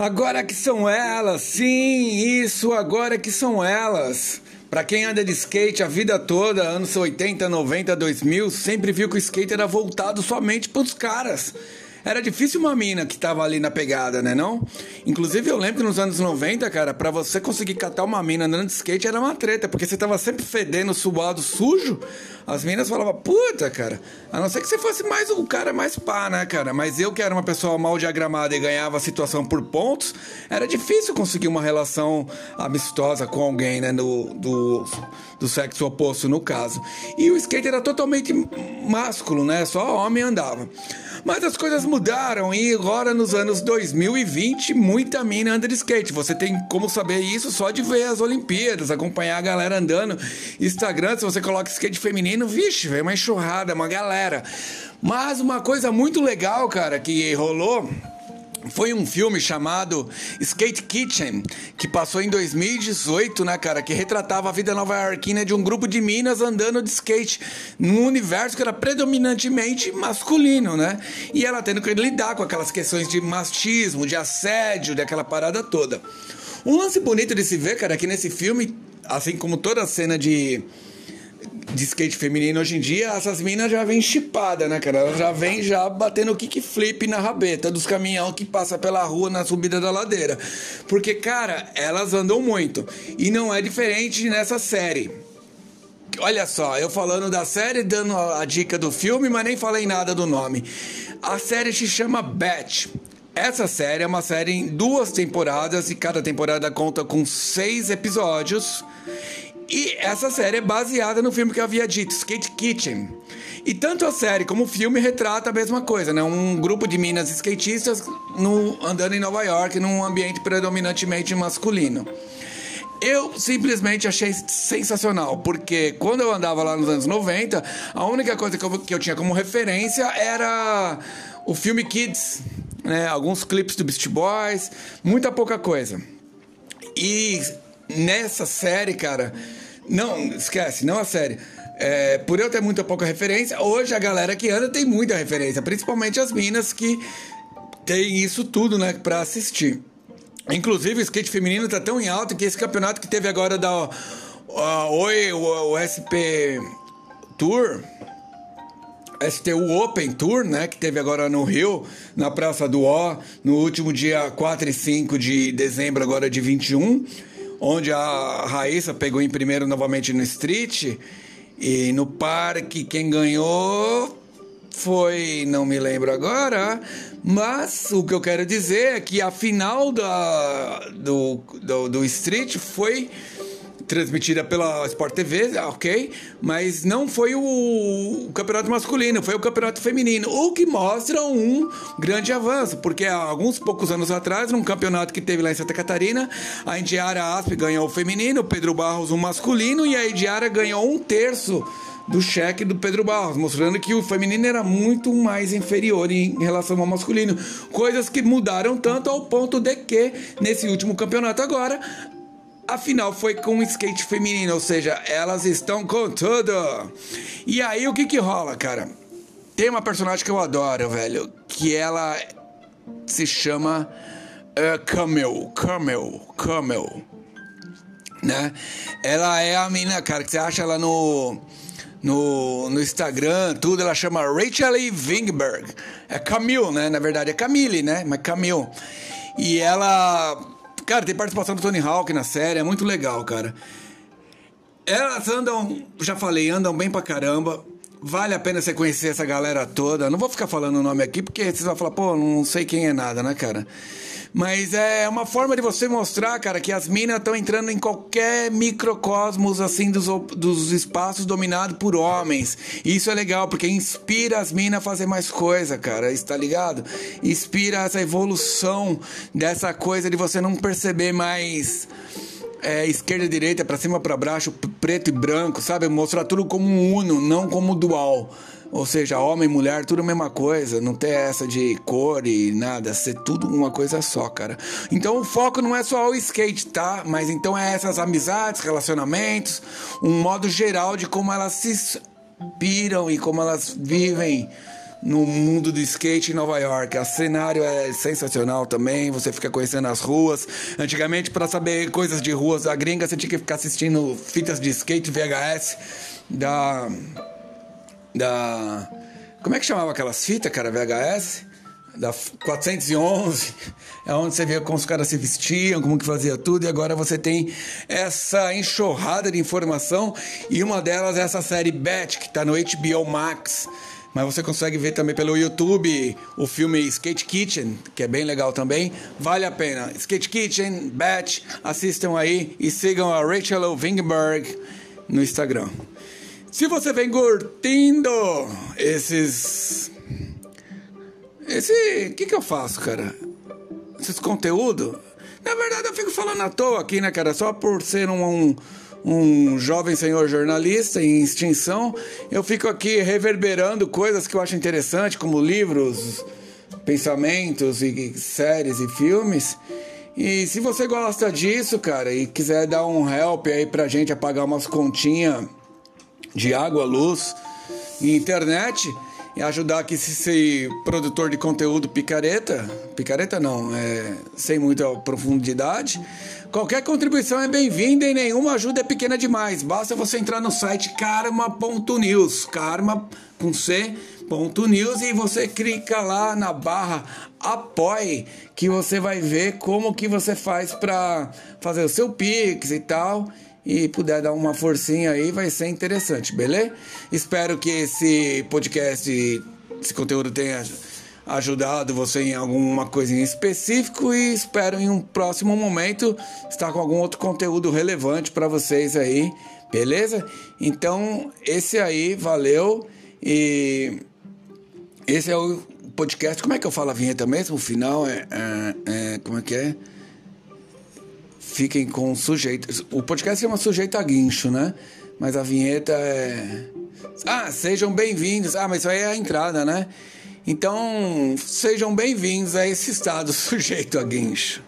Agora que são elas, sim, isso, agora que são elas. Para quem anda de skate a vida toda, anos 80, 90, 2000, sempre viu que o skate era voltado somente para os caras. Era difícil uma mina que tava ali na pegada, né não? Inclusive eu lembro que nos anos 90, cara, para você conseguir catar uma mina andando de skate era uma treta, porque você tava sempre fedendo, suado, sujo. As minas falavam, puta, cara, a não ser que você fosse mais o cara mais pá, né, cara? Mas eu que era uma pessoa mal diagramada e ganhava a situação por pontos, era difícil conseguir uma relação amistosa com alguém, né, do, do, do sexo oposto no caso. E o skate era totalmente másculo, né? Só homem andava. Mas as coisas mudaram e agora nos anos 2020 muita mina anda de skate. Você tem como saber isso só de ver as Olimpíadas, acompanhar a galera andando. Instagram, se você coloca skate feminino, vixe, vem uma enxurrada, uma galera. Mas uma coisa muito legal, cara, que rolou foi um filme chamado Skate Kitchen, que passou em 2018, né, cara? Que retratava a vida nova-iorquina de um grupo de minas andando de skate num universo que era predominantemente masculino, né? E ela tendo que lidar com aquelas questões de machismo, de assédio, daquela parada toda. Um lance bonito de se ver, cara, é que nesse filme, assim como toda a cena de de skate feminino hoje em dia, essas minas já vêm chipada, né, cara? Elas já vêm já batendo kickflip na rabeta dos caminhão que passa pela rua na subida da ladeira. Porque, cara, elas andam muito. E não é diferente nessa série. Olha só, eu falando da série, dando a dica do filme, mas nem falei nada do nome. A série se chama Batch. Essa série é uma série em duas temporadas e cada temporada conta com seis episódios. E essa série é baseada no filme que eu havia dito, Skate Kitchen. E tanto a série como o filme retrata a mesma coisa, né? Um grupo de minas skatistas no, andando em Nova York num ambiente predominantemente masculino. Eu simplesmente achei sensacional, porque quando eu andava lá nos anos 90, a única coisa que eu, que eu tinha como referência era o filme Kids, né? Alguns clipes do Beast Boys, muita pouca coisa. E nessa série, cara, não, esquece, não a série. É, por eu ter muita pouca referência, hoje a galera que anda tem muita referência, principalmente as minas que tem isso tudo, né, pra assistir. Inclusive, o skate feminino tá tão em alta que esse campeonato que teve agora da Oi, o, o SP Tour, STU Open Tour, né, que teve agora no Rio, na Praça do O, no último dia 4 e 5 de dezembro agora de 21 onde a Raíssa pegou em primeiro novamente no Street. E no parque, quem ganhou foi, não me lembro agora, mas o que eu quero dizer é que a final da, do, do, do Street foi transmitida pela Sport TV, ok, mas não foi o, o, campeonato masculino, foi o campeonato feminino, o que mostra um grande avanço, porque há alguns poucos anos atrás, num campeonato que teve lá em Santa Catarina, a Indiara Asp ganhou o feminino, o Pedro Barros o masculino e a Indiara ganhou um terço do cheque do Pedro Barros, mostrando que o feminino era muito mais inferior em relação ao masculino. Coisas que mudaram tanto ao ponto de que, nesse último campeonato agora, Afinal, foi com skate feminino, ou seja, elas estão com tudo. E aí, o que que rola, cara? Tem uma personagem que eu adoro, velho, que ela se chama uh, Camel, Camel, Camel, né? Ela é a menina, cara, que você acha ela no no, no Instagram, tudo, ela chama Rachel E. Wingberg. É Camille, né? Na verdade é Camille, né? Mas Camille. E ela Cara, tem participação do Tony Hawk na série, é muito legal, cara. Elas andam, já falei, andam bem pra caramba. Vale a pena você conhecer essa galera toda. Não vou ficar falando o nome aqui porque vocês vão falar, pô, não sei quem é nada, né, cara? Mas é uma forma de você mostrar, cara, que as minas estão entrando em qualquer microcosmos, assim, dos, dos espaços dominados por homens. Isso é legal, porque inspira as minas a fazer mais coisa, cara, está ligado? Inspira essa evolução dessa coisa de você não perceber mais é, esquerda e direita, para cima para baixo, preto e branco, sabe? Mostrar tudo como um uno, não como dual. Ou seja, homem e mulher, tudo a mesma coisa. Não ter essa de cor e nada. Ser tudo uma coisa só, cara. Então o foco não é só o skate, tá? Mas então é essas amizades, relacionamentos, um modo geral de como elas se inspiram e como elas vivem no mundo do skate em Nova York. O cenário é sensacional também, você fica conhecendo as ruas. Antigamente, para saber coisas de ruas da gringa, você tinha que ficar assistindo fitas de skate VHS da. da. Como é que chamava aquelas fitas, cara? VHS? Da 411, é onde você via como os caras se vestiam, como que fazia tudo, e agora você tem essa enxurrada de informação, e uma delas é essa série Bet, que está no HBO Max mas você consegue ver também pelo YouTube o filme Skate Kitchen, que é bem legal também. Vale a pena. Skate Kitchen, Batch, assistam aí e sigam a Rachel Wingberg no Instagram. Se você vem curtindo esses. Esse. O que, que eu faço, cara? Esses conteúdos. Na verdade, eu fico falando à toa aqui, né, cara? Só por ser um, um um jovem senhor jornalista em extinção, eu fico aqui reverberando coisas que eu acho interessante, como livros, pensamentos e séries e filmes. E se você gosta disso, cara, e quiser dar um help aí pra gente apagar umas continhas de água, luz e internet, e ajudar aqui esse produtor de conteúdo picareta, picareta não, é sem muita profundidade, Qualquer contribuição é bem-vinda e nenhuma ajuda é pequena demais. Basta você entrar no site karma.news, karma com C, ponto news e você clica lá na barra apoie que você vai ver como que você faz para fazer o seu pix e tal e puder dar uma forcinha aí vai ser interessante, beleza? Espero que esse podcast, esse conteúdo tenha ajudado você em alguma coisa em específico e espero em um próximo momento estar com algum outro conteúdo relevante para vocês aí, beleza? Então, esse aí, valeu e esse é o podcast. Como é que eu falo a vinheta mesmo? O final é, é, é como é que é? Fiquem com sujeito. O podcast chama sujeito a guincho, né? Mas a vinheta é. Ah, sejam bem-vindos. Ah, mas isso aí é a entrada, né? Então, sejam bem-vindos a esse estado sujeito a guincho.